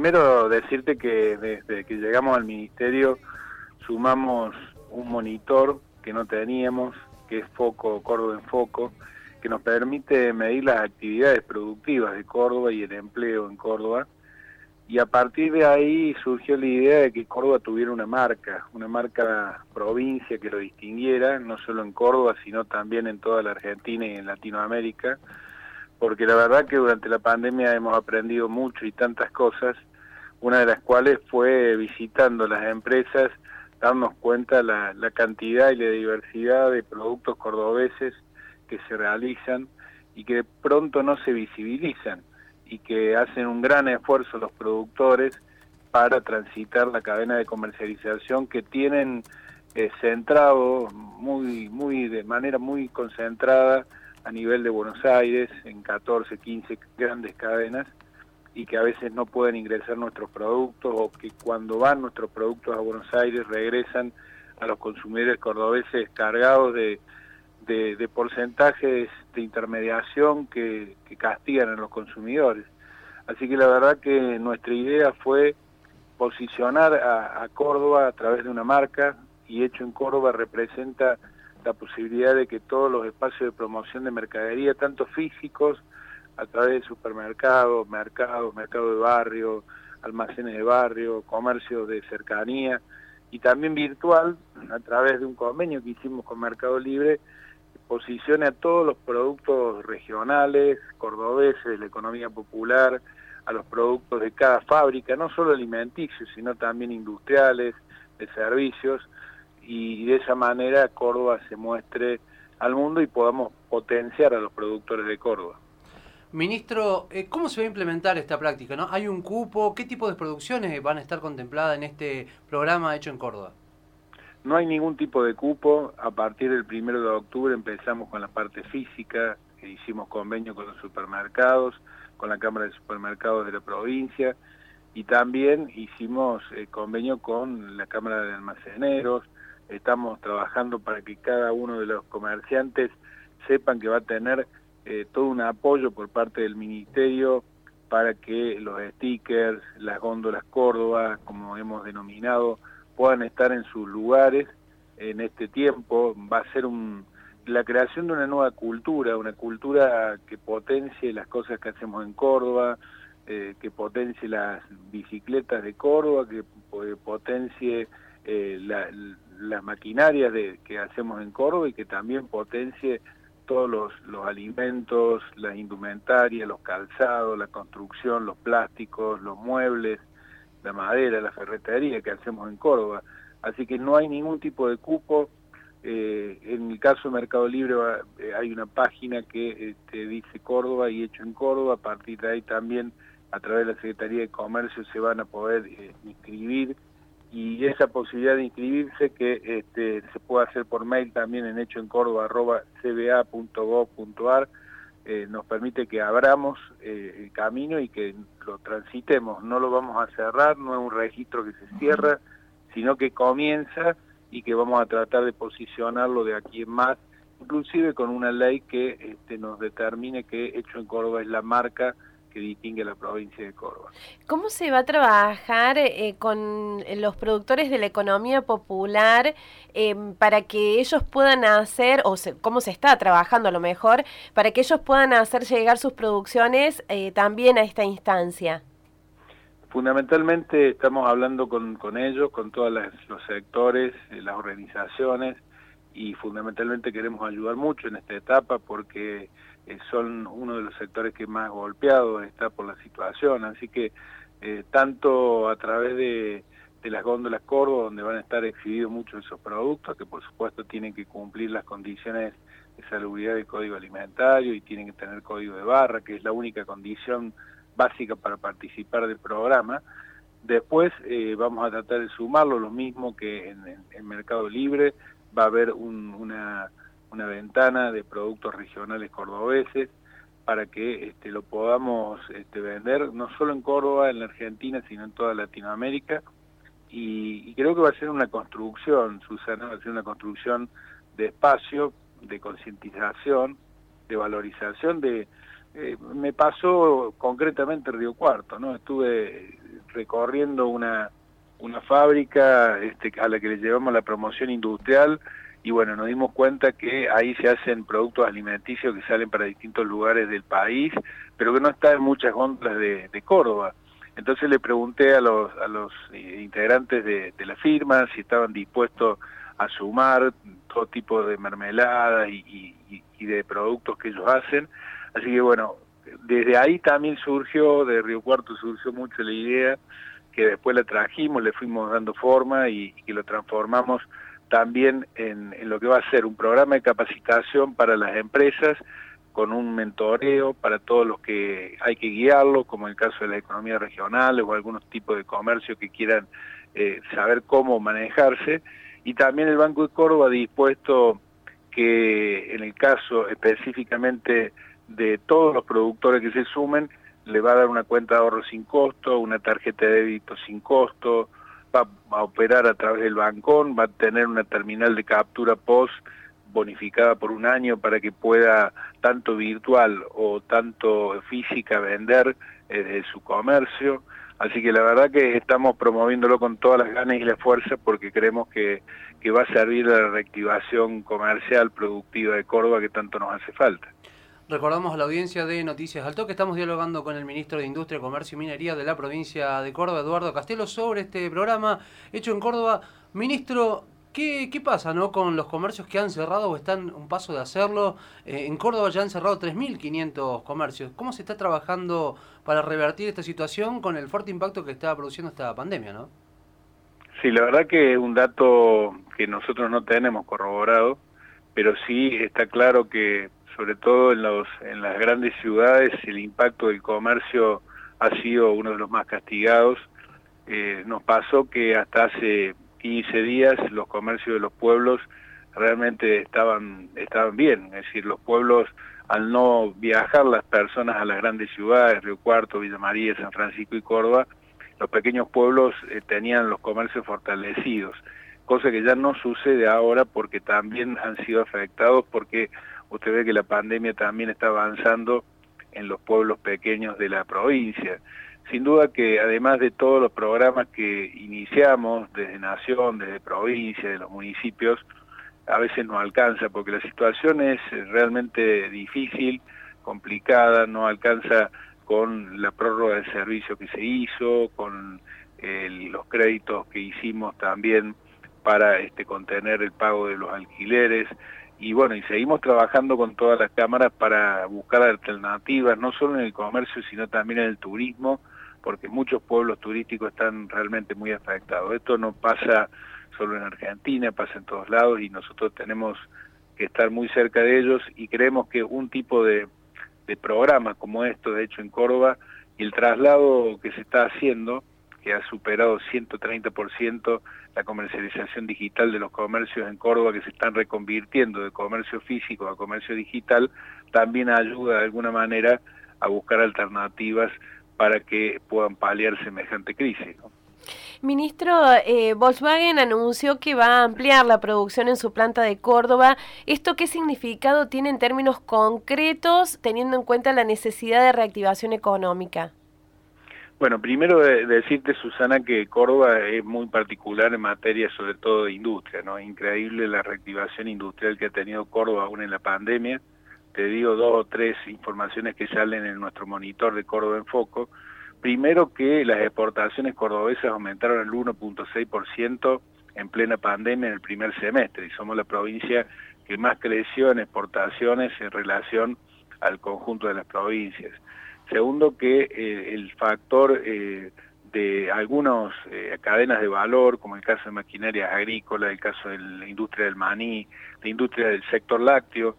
primero decirte que desde que llegamos al ministerio sumamos un monitor que no teníamos, que es Foco, Córdoba en Foco, que nos permite medir las actividades productivas de Córdoba y el empleo en Córdoba. Y a partir de ahí surgió la idea de que Córdoba tuviera una marca, una marca provincia que lo distinguiera, no solo en Córdoba, sino también en toda la Argentina y en Latinoamérica, porque la verdad que durante la pandemia hemos aprendido mucho y tantas cosas, una de las cuales fue visitando las empresas, darnos cuenta la, cantidad y la diversidad de productos cordobeses que se realizan y que pronto no se visibilizan y que hacen un gran esfuerzo los productores para transitar la cadena de comercialización que tienen eh, centrado muy muy de manera muy concentrada a nivel de Buenos Aires en 14, 15 grandes cadenas y que a veces no pueden ingresar nuestros productos o que cuando van nuestros productos a Buenos Aires regresan a los consumidores cordobeses cargados de, de, porcentajes de intermediación que, castigan a los consumidores. Así que la verdad que nuestra idea fue posicionar a, Córdoba a través de una marca y Hecho en Córdoba representa la posibilidad de que todos los espacios de promoción de mercadería, tanto físicos, a través de supermercados, mercados, mercado de barrio, almacenes de barrio, comercio de cercanía y también virtual, a través de un convenio que hicimos con Mercado Libre, posicione a todos los productos regionales, cordobeses, la economía popular, a los productos de cada fábrica, no solo alimenticios, sino también industriales, de servicios, y de esa manera Córdoba se muestre al mundo y podamos potenciar a los productores de Córdoba. Ministro, eh, ¿cómo se va a implementar esta práctica? ¿no? ¿Hay un cupo? ¿Qué tipo de producciones van a estar contempladas en este programa hecho en Córdoba? No hay ningún tipo de cupo. A partir del primero de octubre empezamos con la parte física, hicimos convenio con los supermercados, con la Cámara de Supermercados de la provincia y también hicimos eh, convenio con la Cámara de Almaceneros. Estamos trabajando para que cada uno de los comerciantes sepan que va a tener eh, todo un apoyo por parte del Ministerio para que los stickers, las góndolas Córdoba, como hemos denominado, puedan estar en sus lugares en este tiempo. Va a ser un, la creación de una nueva cultura, una cultura que potencie las cosas que hacemos en Córdoba, eh, que potencie las bicicletas de Córdoba, que potencie eh, las maquinarias que hacemos en Córdoba y que también potencie todos los, alimentos, las indumentarias, los calzados, la construcción, los plásticos, los muebles, la madera, la ferretería que hacemos en Córdoba. Así que no hay ningún tipo de cupo. Eh, en el caso de Mercado Libre eh, hay una página que este, dice Córdoba y hecho en Córdoba. A partir de ahí también a través de la Secretaría de Comercio se van a poder eh, inscribir y esa posibilidad de inscribirse que este, se puede hacer por mail también en hecho en Córdoba eh, nos permite que abramos eh, el camino y que lo transitemos. No lo vamos a cerrar, no es un registro que se cierra, sino que comienza y que vamos a tratar de posicionarlo de aquí en más, inclusive con una ley que este, nos determine que Hecho en Córdoba es la marca que distingue la provincia de Córdoba. ¿Cómo se va a trabajar eh, con los productores de la economía popular eh, para que ellos puedan hacer, o cómo se está trabajando a lo mejor, para que ellos puedan hacer llegar sus producciones eh, también a esta instancia? Fundamentalmente estamos hablando con, con ellos, con todos los sectores, las organizaciones, y fundamentalmente queremos ayudar mucho en esta etapa porque eh, son uno de los sectores que más golpeados está por la situación, así que eh, tanto a través de, las góndolas Córdoba, donde van a estar exhibidos muchos de esos productos, que por supuesto tienen que cumplir las condiciones de salubridad del código alimentario y tienen que tener código de barra, que es la única condición básica para participar del programa. Después eh, vamos a tratar de sumarlo, lo mismo que en, el Mercado Libre, va a haber una una ventana de productos regionales cordobeses para que este, lo podamos este, vender no solo en Córdoba, en la Argentina, sino en toda Latinoamérica. Y, creo que va a ser una construcción, Susana, va a ser una construcción de espacio, de concientización, de valorización, de... Eh, me pasó concretamente Río Cuarto, ¿no? Estuve recorriendo una, una fábrica este, a la que le llevamos la promoción industrial y bueno, nos dimos cuenta que ahí se hacen productos alimenticios que salen para distintos lugares del país, pero que no están en muchas góndolas de, Córdoba. Entonces le pregunté a los, a los eh, integrantes de, la firma si estaban dispuestos a sumar todo tipo de mermeladas y, de productos que ellos hacen. Así que bueno, desde ahí también surgió, de Río Cuarto surgió mucho la idea, que después la trajimos, le fuimos dando forma y, que lo transformamos también en, lo que va a ser un programa de capacitación para las empresas con un mentoreo para todos los que hay que guiarlo, como en el caso de la economía regional o algunos tipos de comercio que quieran eh, saber cómo manejarse. Y también el Banco de Córdoba ha dispuesto que en el caso específicamente de todos los productores que se sumen, le va a dar una cuenta de ahorro sin costo, una tarjeta de débito sin costo, va a operar a través del bancón, va a tener una terminal de captura post bonificada por un año para que pueda tanto virtual o tanto física vender eh, su comercio. Así que la verdad que estamos promoviéndolo con todas las ganas y la fuerza porque creemos que, que va a servir a la reactivación comercial productiva de Córdoba que tanto nos hace falta. Recordamos a la audiencia de Noticias Alto que estamos dialogando con el ministro de Industria, Comercio y Minería de la provincia de Córdoba, Eduardo Castelo, sobre este programa hecho en Córdoba. Ministro, ¿Qué, ¿Qué, pasa ¿no? con los comercios que han cerrado o están un paso de hacerlo? Eh, en Córdoba ya han cerrado 3.500 comercios. ¿Cómo se está trabajando para revertir esta situación con el fuerte impacto que está produciendo esta pandemia? ¿no? Sí, la verdad que es un dato que nosotros no tenemos corroborado, pero sí está claro que sobre todo en, los, en las grandes ciudades el impacto del comercio ha sido uno de los más castigados. Eh, nos pasó que hasta hace 15 días los comercios de los pueblos realmente estaban, estaban bien, es decir, los pueblos al no viajar las personas a las grandes ciudades, Río Cuarto, Villa María, San Francisco y Córdoba, los pequeños pueblos eh, tenían los comercios fortalecidos, cosa que ya no sucede ahora porque también han sido afectados porque usted ve que la pandemia también está avanzando en los pueblos pequeños de la provincia. Sin duda que además de todos los programas que iniciamos desde Nación, desde provincia, de los municipios, a veces no alcanza porque la situación es realmente difícil, complicada, no alcanza con la prórroga del servicio que se hizo, con los créditos que hicimos también para este, contener el pago de los alquileres y bueno, y seguimos trabajando con todas las cámaras para buscar alternativas, no solo en el comercio, sino también en el turismo, porque muchos pueblos turísticos están realmente muy afectados. Esto no pasa solo en Argentina, pasa en todos lados y nosotros tenemos que estar muy cerca de ellos y creemos que un tipo de, de programa como esto, de hecho en Córdoba, y el traslado que se está haciendo, que ha superado 130% la comercialización digital de los comercios en Córdoba que se están reconvirtiendo de comercio físico a comercio digital, también ayuda de alguna manera a buscar alternativas para que puedan paliar semejante crisis. Ministro, eh, Volkswagen anunció que va a ampliar la producción en su planta de Córdoba. ¿Esto qué significado tiene en términos concretos, teniendo en cuenta la necesidad de reactivación económica? Bueno, primero decirte, Susana, que Córdoba es muy particular en materia sobre todo de industria, ¿no? Increíble la reactivación industrial que ha tenido Córdoba aún en la pandemia te digo dos o tres informaciones que salen en nuestro monitor de Córdoba en Foco. Primero que las exportaciones cordobesas aumentaron el 1.6% en plena pandemia en el primer semestre y somos la provincia que más creció en exportaciones en relación al conjunto de las provincias. Segundo que eh, el factor eh, de algunas eh, cadenas de valor, como el caso de maquinaria agrícola, el caso de la industria del maní, la industria del sector lácteo,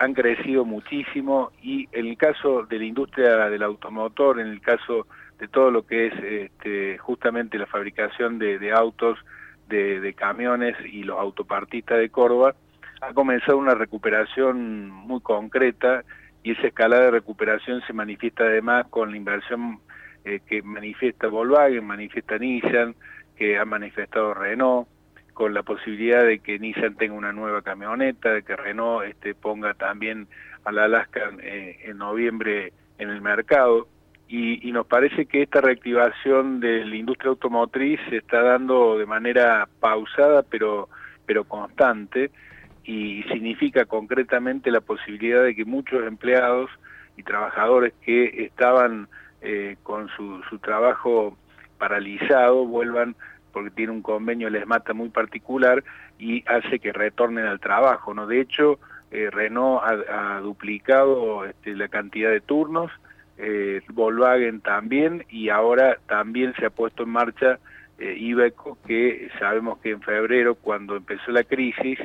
han crecido muchísimo. Y en el caso de la industria del automotor, en el caso de todo lo que es este, justamente la fabricación de, autos, de, camiones y los autopartistas de Córdoba, ha comenzado una recuperación muy concreta y esa escalada de recuperación se manifiesta además con la inversión eh, que manifiesta Volkswagen, manifiesta Nissan, que ha manifestado Renault, con la posibilidad de que Nissan tenga una nueva camioneta, de que Renault este, ponga también a la Alaska eh, en noviembre en el mercado. y, nos parece que esta reactivación de la industria automotriz se está dando de manera pausada pero, pero constante y significa concretamente la posibilidad de que muchos empleados y trabajadores que estaban eh, con su, su trabajo paralizado vuelvan porque tiene un convenio les mata muy particular y hace que retornen al trabajo. ¿no? De hecho, eh, Renault ha, duplicado este, la cantidad de turnos, eh, Volkswagen también y ahora también se ha puesto en marcha eh, Ibeco, que sabemos que en febrero, cuando empezó la crisis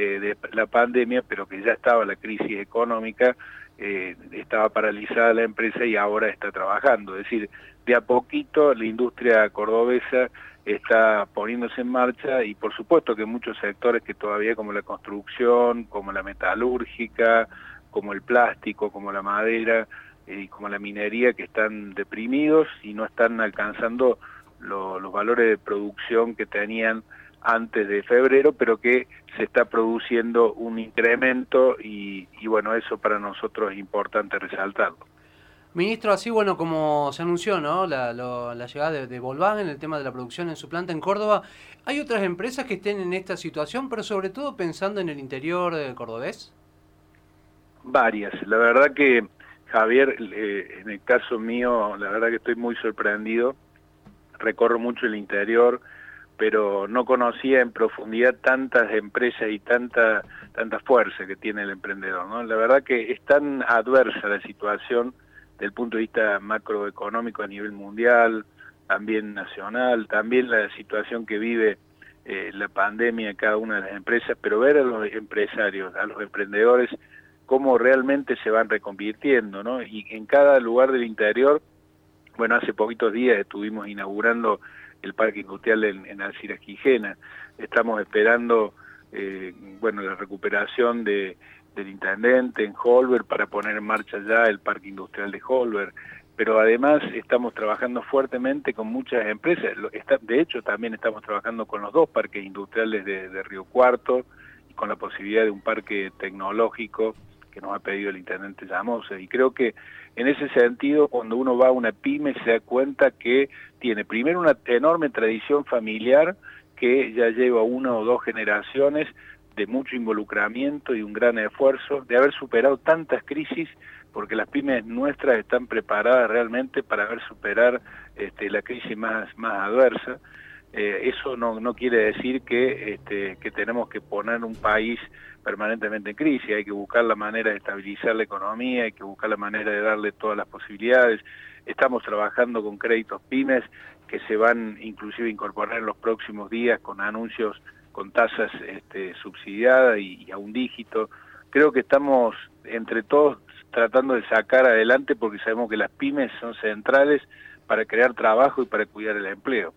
eh, de la pandemia, pero que ya estaba la crisis económica, eh, estaba paralizada la empresa y ahora está trabajando. Es decir, de a poquito la industria cordobesa está poniéndose en marcha y por supuesto que muchos sectores que todavía como la construcción, como la metalúrgica, como el plástico, como la madera y como la minería que están deprimidos y no están alcanzando los valores de producción que tenían antes de febrero, pero que se está produciendo un incremento y, bueno, eso para nosotros es importante resaltarlo. Ministro, así bueno como se anunció ¿no? la, la llegada de, de, Volkswagen, el tema de la producción en su planta en Córdoba, ¿hay otras empresas que estén en esta situación, pero sobre todo pensando en el interior cordobés? Varias. La verdad que, Javier, eh, en el caso mío, la verdad que estoy muy sorprendido recorro mucho el interior, pero no conocía en profundidad tantas empresas y tanta tanta fuerza que tiene el emprendedor. ¿no? La verdad que es tan adversa la situación del punto de vista macroeconómico a nivel mundial, también nacional, también la situación que vive eh, la pandemia en cada una de las empresas, pero ver a los empresarios, a los emprendedores, cómo realmente se van reconvirtiendo, ¿no? Y en cada lugar del interior bueno, hace poquitos días estuvimos inaugurando el parque industrial en, en Alciras Quijena. Estamos esperando, eh, bueno, la recuperación de, del intendente en Holber para poner en marcha ya el parque industrial de Holber. Pero además estamos trabajando fuertemente con muchas empresas. De hecho, también estamos trabajando con los dos parques industriales de, Río Cuarto y con la posibilidad de un parque tecnológico que nos ha pedido el intendente Llamosa. Y creo que en ese sentido, cuando uno va a una pyme, se da cuenta que tiene primero una enorme tradición familiar que ya lleva una o dos generaciones de mucho involucramiento y un gran esfuerzo, de haber superado tantas crisis, porque las pymes nuestras están preparadas realmente para haber superar este, la crisis más, más adversa. Eh, eso no, quiere decir que, este, que tenemos que poner un país permanentemente en crisis, hay que buscar la manera de estabilizar la economía, hay que buscar la manera de darle todas las posibilidades. Estamos trabajando con créditos pymes que se van inclusive a incorporar en los próximos días con anuncios con tasas este, subsidiadas y, a un dígito. Creo que estamos entre todos tratando de sacar adelante porque sabemos que las pymes son centrales para crear trabajo y para cuidar el empleo.